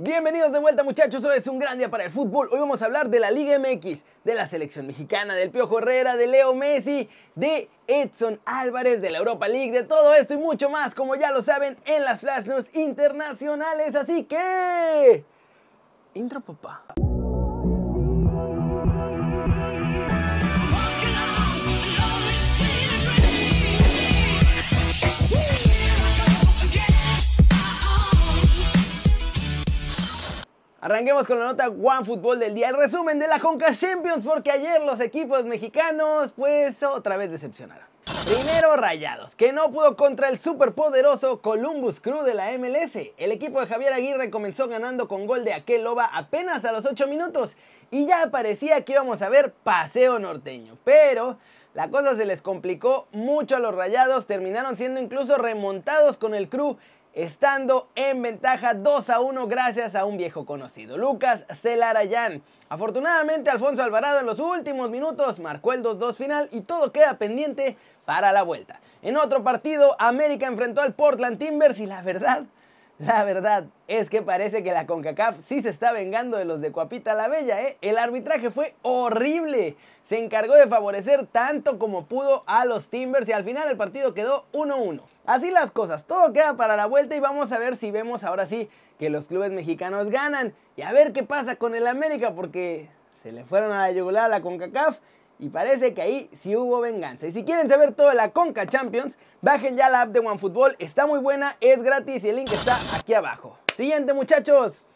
Bienvenidos de vuelta muchachos, hoy es un gran día para el fútbol. Hoy vamos a hablar de la Liga MX, de la selección mexicana, del Piojo Herrera, de Leo Messi, de Edson Álvarez, de la Europa League, de todo esto y mucho más, como ya lo saben, en las Flash News internacionales. Así que... Intro papá. Arranquemos con la nota One Fútbol del día, el resumen de la Conca Champions, porque ayer los equipos mexicanos, pues otra vez decepcionaron. Primero Rayados, que no pudo contra el superpoderoso Columbus Crew de la MLS. El equipo de Javier Aguirre comenzó ganando con gol de Aqueloba apenas a los 8 minutos y ya parecía que íbamos a ver paseo norteño. Pero la cosa se les complicó mucho a los Rayados, terminaron siendo incluso remontados con el Crew estando en ventaja 2 a 1 gracias a un viejo conocido, Lucas Celarayán. Afortunadamente Alfonso Alvarado en los últimos minutos marcó el 2-2 final y todo queda pendiente para la vuelta. En otro partido, América enfrentó al Portland Timbers y la verdad la verdad es que parece que la CONCACAF sí se está vengando de los de Cuapita la Bella, ¿eh? El arbitraje fue horrible. Se encargó de favorecer tanto como pudo a los Timbers y al final el partido quedó 1-1. Así las cosas, todo queda para la vuelta y vamos a ver si vemos ahora sí que los clubes mexicanos ganan y a ver qué pasa con el América porque se le fueron a la yugular a la CONCACAF y parece que ahí sí hubo venganza. Y si quieren saber todo de la Conca Champions, bajen ya la app de OneFootball. Está muy buena, es gratis y el link está aquí abajo. Siguiente muchachos.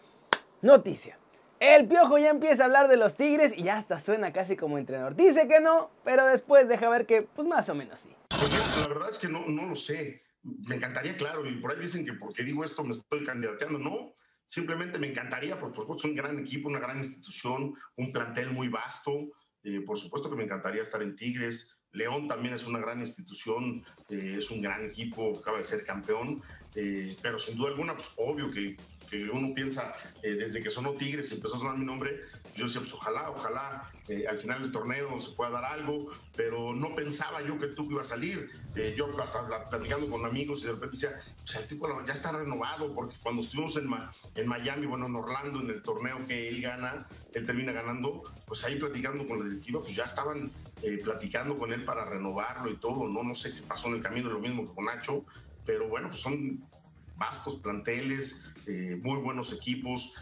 Noticia. El Piojo ya empieza a hablar de los Tigres y ya hasta suena casi como entrenador. Dice que no, pero después deja ver que pues más o menos sí. Pues la verdad es que no, no lo sé. Me encantaría, claro, y por ahí dicen que porque digo esto me estoy candidateando. No, simplemente me encantaría, porque es un gran equipo, una gran institución, un plantel muy vasto. Eh, por supuesto que me encantaría estar en Tigres. León también es una gran institución, eh, es un gran equipo, acaba de ser campeón, eh, pero sin duda alguna, pues obvio que que uno piensa eh, desde que sonó Tigres y empezó a sonar mi nombre, yo decía, pues ojalá, ojalá eh, al final del torneo se pueda dar algo, pero no pensaba yo que Tuco iba a salir. Eh, yo hasta platicando con amigos y de repente decía, pues el tipo ya está renovado, porque cuando estuvimos en, en Miami, bueno, en Orlando, en el torneo que él gana, él termina ganando, pues ahí platicando con la directiva, pues ya estaban platicando con él para renovarlo y todo, ¿no? No sé qué pasó en el camino, lo mismo que con Nacho, pero bueno, pues son vastos planteles, eh, muy buenos equipos,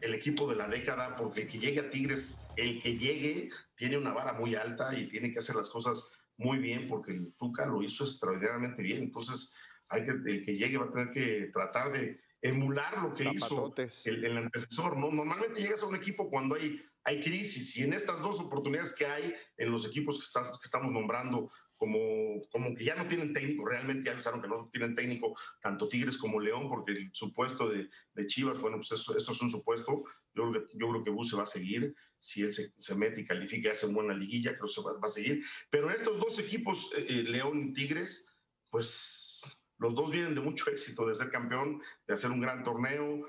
el equipo de la década, porque el que llegue a Tigres, el que llegue, tiene una vara muy alta y tiene que hacer las cosas muy bien, porque el Tuca lo hizo extraordinariamente bien. Entonces, hay que, el que llegue va a tener que tratar de emular lo que hizo el, el, antecesor. ¿no? Normalmente llegas a un equipo cuando hay, hay crisis y en estas dos oportunidades que hay en los equipos que, estás, que estamos nombrando, como, como que ya no tienen técnico, realmente ya avisaron que no tienen técnico tanto Tigres como León, porque el supuesto de, de Chivas, bueno, pues eso, es un supuesto, yo creo que, yo creo que Bus se va a seguir, si él se, se mete y califica y hace buena liguilla, creo que va, va a seguir, pero estos dos equipos, eh, eh, León y Tigres, pues los dos vienen de mucho éxito, de ser campeón, de hacer un gran torneo,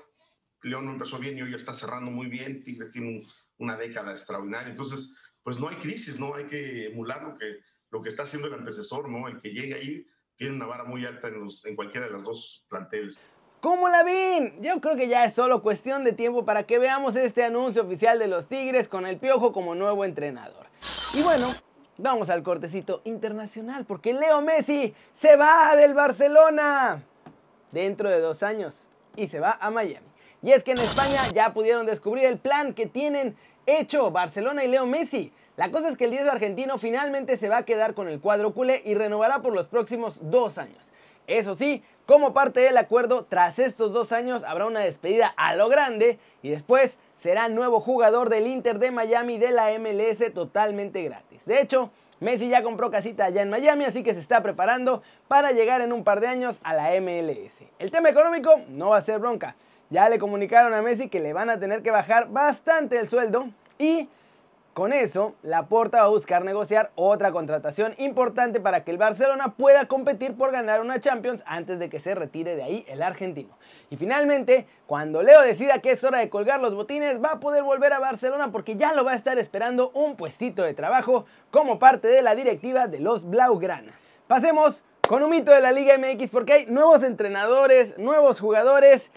León no empezó bien y hoy está cerrando muy bien, Tigres tiene una década extraordinaria, entonces, pues no hay crisis, ¿no? Hay que emular lo que lo que está haciendo el antecesor, ¿no? El que llegue ahí tiene una vara muy alta en, cualquiera de las dos planteles. ¿Cómo la ven? Yo creo que ya es solo cuestión de tiempo para que veamos este anuncio oficial de los Tigres con el Piojo como nuevo entrenador. Y bueno, vamos al cortecito internacional porque Leo Messi se va del Barcelona dentro de dos años y se va a Miami. Y es que en España ya pudieron descubrir el plan que tienen hecho Barcelona y Leo Messi. La cosa es que el 10 argentino finalmente se va a quedar con el cuadro culé y renovará por los próximos dos años. Eso sí, como parte del acuerdo, tras estos dos años habrá una despedida a lo grande y después será nuevo jugador del Inter de Miami de la MLS totalmente gratis. De hecho, Messi ya compró casita allá en Miami, así que se está preparando para llegar en un par de años a la MLS. El tema económico no va a ser bronca. Ya le comunicaron a Messi que le van a tener que bajar bastante el sueldo y con eso, Laporta va a buscar negociar otra contratación importante para que el Barcelona pueda competir por ganar una Champions antes de que se retire de ahí el argentino. Y finalmente, cuando Leo decida que es hora de colgar los botines, va a poder volver a Barcelona porque ya lo va a estar esperando un puestito de trabajo como parte de la directiva de los Blaugrana. Pasemos con un mito de la Liga MX porque hay nuevos entrenadores, nuevos jugadores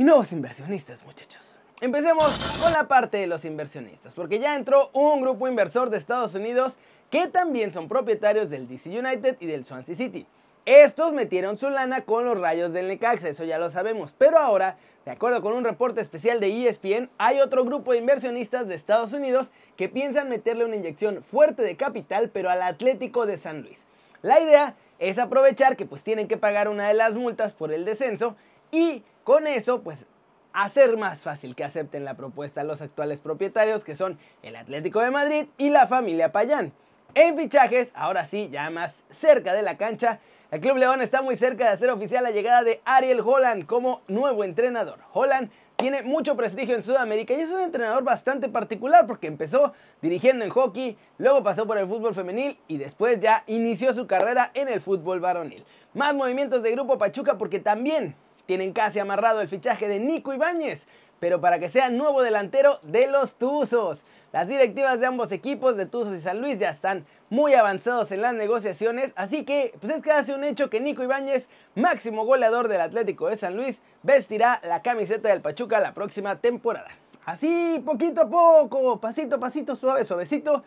y nuevos inversionistas, muchachos. Empecemos con la parte de los inversionistas, porque ya entró un grupo inversor de Estados Unidos que también son propietarios del DC United y del Swansea City. Estos metieron su lana con los rayos del Necaxa, eso ya lo sabemos, pero ahora, de acuerdo con un reporte especial de ESPN, hay otro grupo de inversionistas de Estados Unidos que piensan meterle una inyección fuerte de capital, pero al Atlético de San Luis. La idea es aprovechar que pues tienen que pagar una de las multas por el descenso y con eso pues hacer más fácil que acepten la propuesta los actuales propietarios que son el Atlético de Madrid y la familia Payán. En fichajes, ahora sí, ya más cerca de la cancha, el Club León está muy cerca de hacer oficial la llegada de Ariel Holland como nuevo entrenador. Holland tiene mucho prestigio en Sudamérica y es un entrenador bastante particular porque empezó dirigiendo en hockey, luego pasó por el fútbol femenil y después ya inició su carrera en el fútbol varonil. Más movimientos de Grupo Pachuca porque también tienen casi amarrado el fichaje de Nico Ibáñez, pero para que sea nuevo delantero de los Tuzos. Las directivas de ambos equipos, de Tuzos y San Luis, ya están muy avanzados en las negociaciones, así que pues es casi un hecho que Nico Ibáñez, máximo goleador del Atlético de San Luis, vestirá la camiseta del Pachuca la próxima temporada. Así, poquito a poco, pasito a pasito, suave, suavecito,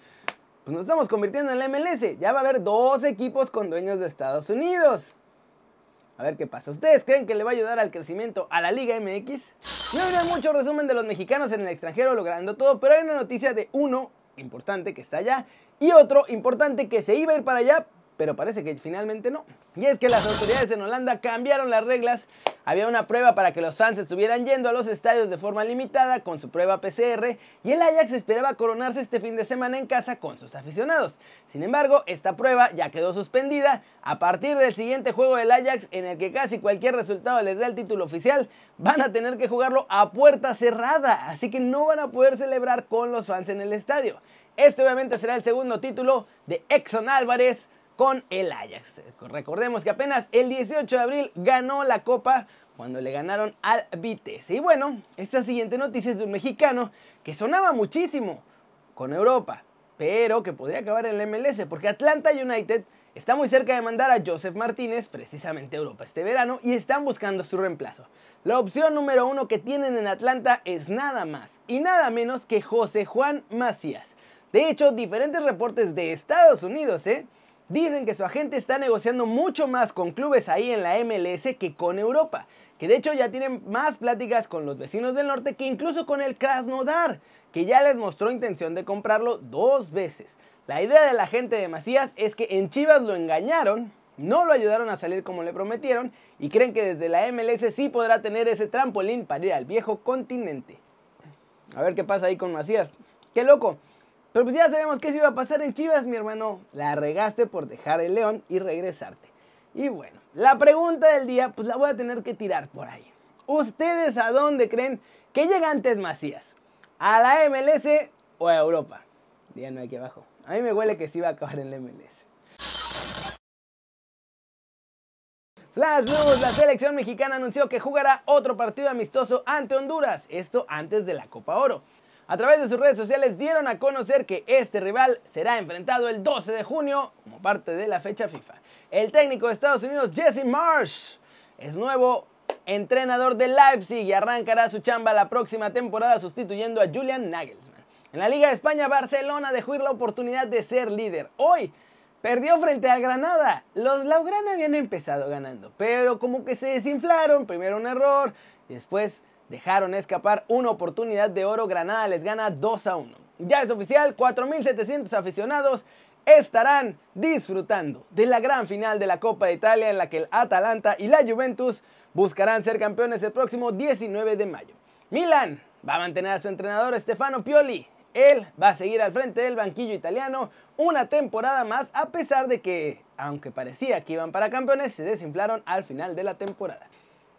pues nos estamos convirtiendo en la MLS. Ya va a haber dos equipos con dueños de Estados Unidos. A ver qué pasa. ¿Ustedes creen que le va a ayudar al crecimiento a la Liga MX? No hay mucho resumen de los mexicanos en el extranjero logrando todo, pero hay una noticia de uno importante que está allá y otro importante que se iba a ir para allá, pero parece que finalmente no. Y es que las autoridades en Holanda cambiaron las reglas. Había una prueba para que los fans estuvieran yendo a los estadios de forma limitada con su prueba PCR y el Ajax esperaba coronarse este fin de semana en casa con sus aficionados. Sin embargo, esta prueba ya quedó suspendida. A partir del siguiente juego del Ajax, en el que casi cualquier resultado les da el título oficial, van a tener que jugarlo a puerta cerrada, así que no van a poder celebrar con los fans en el estadio. Este obviamente será el segundo título de Exxon Álvarez con el Ajax. Recordemos que apenas el 18 de abril ganó la Copa cuando le ganaron al Vitesse. Y bueno, esta siguiente noticia es de un mexicano que sonaba muchísimo con Europa, pero que podría acabar en el MLS porque Atlanta United está muy cerca de mandar a Joseph Martínez precisamente Europa este verano y están buscando su reemplazo. La opción número uno que tienen en Atlanta es nada más y nada menos que José Juan Macías. De hecho, diferentes reportes de Estados Unidos, ¿eh? Dicen que su agente está negociando mucho más con clubes ahí en la MLS que con Europa. Que de hecho ya tienen más pláticas con los vecinos del norte que incluso con el Krasnodar, que ya les mostró intención de comprarlo dos veces. La idea de la gente de Macías es que en Chivas lo engañaron, no lo ayudaron a salir como le prometieron y creen que desde la MLS sí podrá tener ese trampolín para ir al viejo continente. A ver qué pasa ahí con Macías. ¡Qué loco! Pero pues ya sabemos qué se iba a pasar en Chivas, mi hermano. La regaste por dejar el León y regresarte. Y bueno, la pregunta del día, pues la voy a tener que tirar por ahí. ¿Ustedes a dónde creen que llega antes Macías? ¿A la MLS o a Europa? Díganme aquí abajo. A mí me huele que sí va a acabar en la MLS. Flash News, la selección mexicana anunció que jugará otro partido amistoso ante Honduras, esto antes de la Copa Oro. A través de sus redes sociales dieron a conocer que este rival será enfrentado el 12 de junio como parte de la fecha FIFA. El técnico de Estados Unidos, Jesse Marsh, es nuevo entrenador de Leipzig y arrancará su chamba la próxima temporada sustituyendo a Julian Nagelsmann. En la Liga de España, Barcelona dejó ir la oportunidad de ser líder. Hoy perdió frente al Granada. Los Laugrana habían empezado ganando, pero como que se desinflaron. Primero un error, y después dejaron escapar una oportunidad de oro. Granada les gana 2 a 1. Ya es oficial, 4.700 aficionados estarán disfrutando de la gran final de la Copa de Italia en la que el Atalanta y la Juventus buscarán ser campeones el próximo 19 de mayo. Milan va a mantener a su entrenador Stefano Pioli. Él va a seguir al frente del banquillo italiano una temporada más a pesar de que, aunque parecía que iban para campeones, se desinflaron al final de la temporada.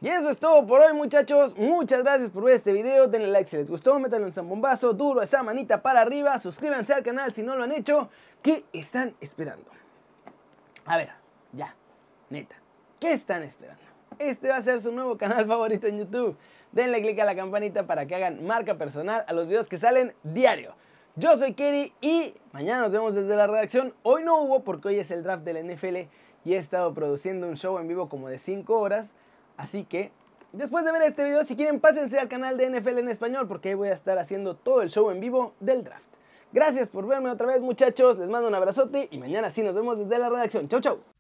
Y eso es todo por hoy muchachos, muchas gracias por ver este video, denle like si les gustó, métanle un zambombazo duro esa manita para arriba, suscríbanse al canal si no lo han hecho, ¿qué están esperando? A ver, ya, neta, ¿qué están esperando? Este va a ser su nuevo canal favorito en YouTube, denle click a la campanita para que hagan marca personal a los videos que salen diario. Yo soy Kerry y mañana nos vemos desde la redacción, hoy no hubo porque hoy es el draft del NFL y he estado produciendo un show en vivo como de 5 horas, Así que Después de ver este video, si quieren pásense al canal de NFL en español porque ahí voy a estar haciendo todo el show en vivo del draft. Gracias por verme otra vez muchachos, les mando un abrazote y mañana sí nos vemos desde la redacción. Chau chau.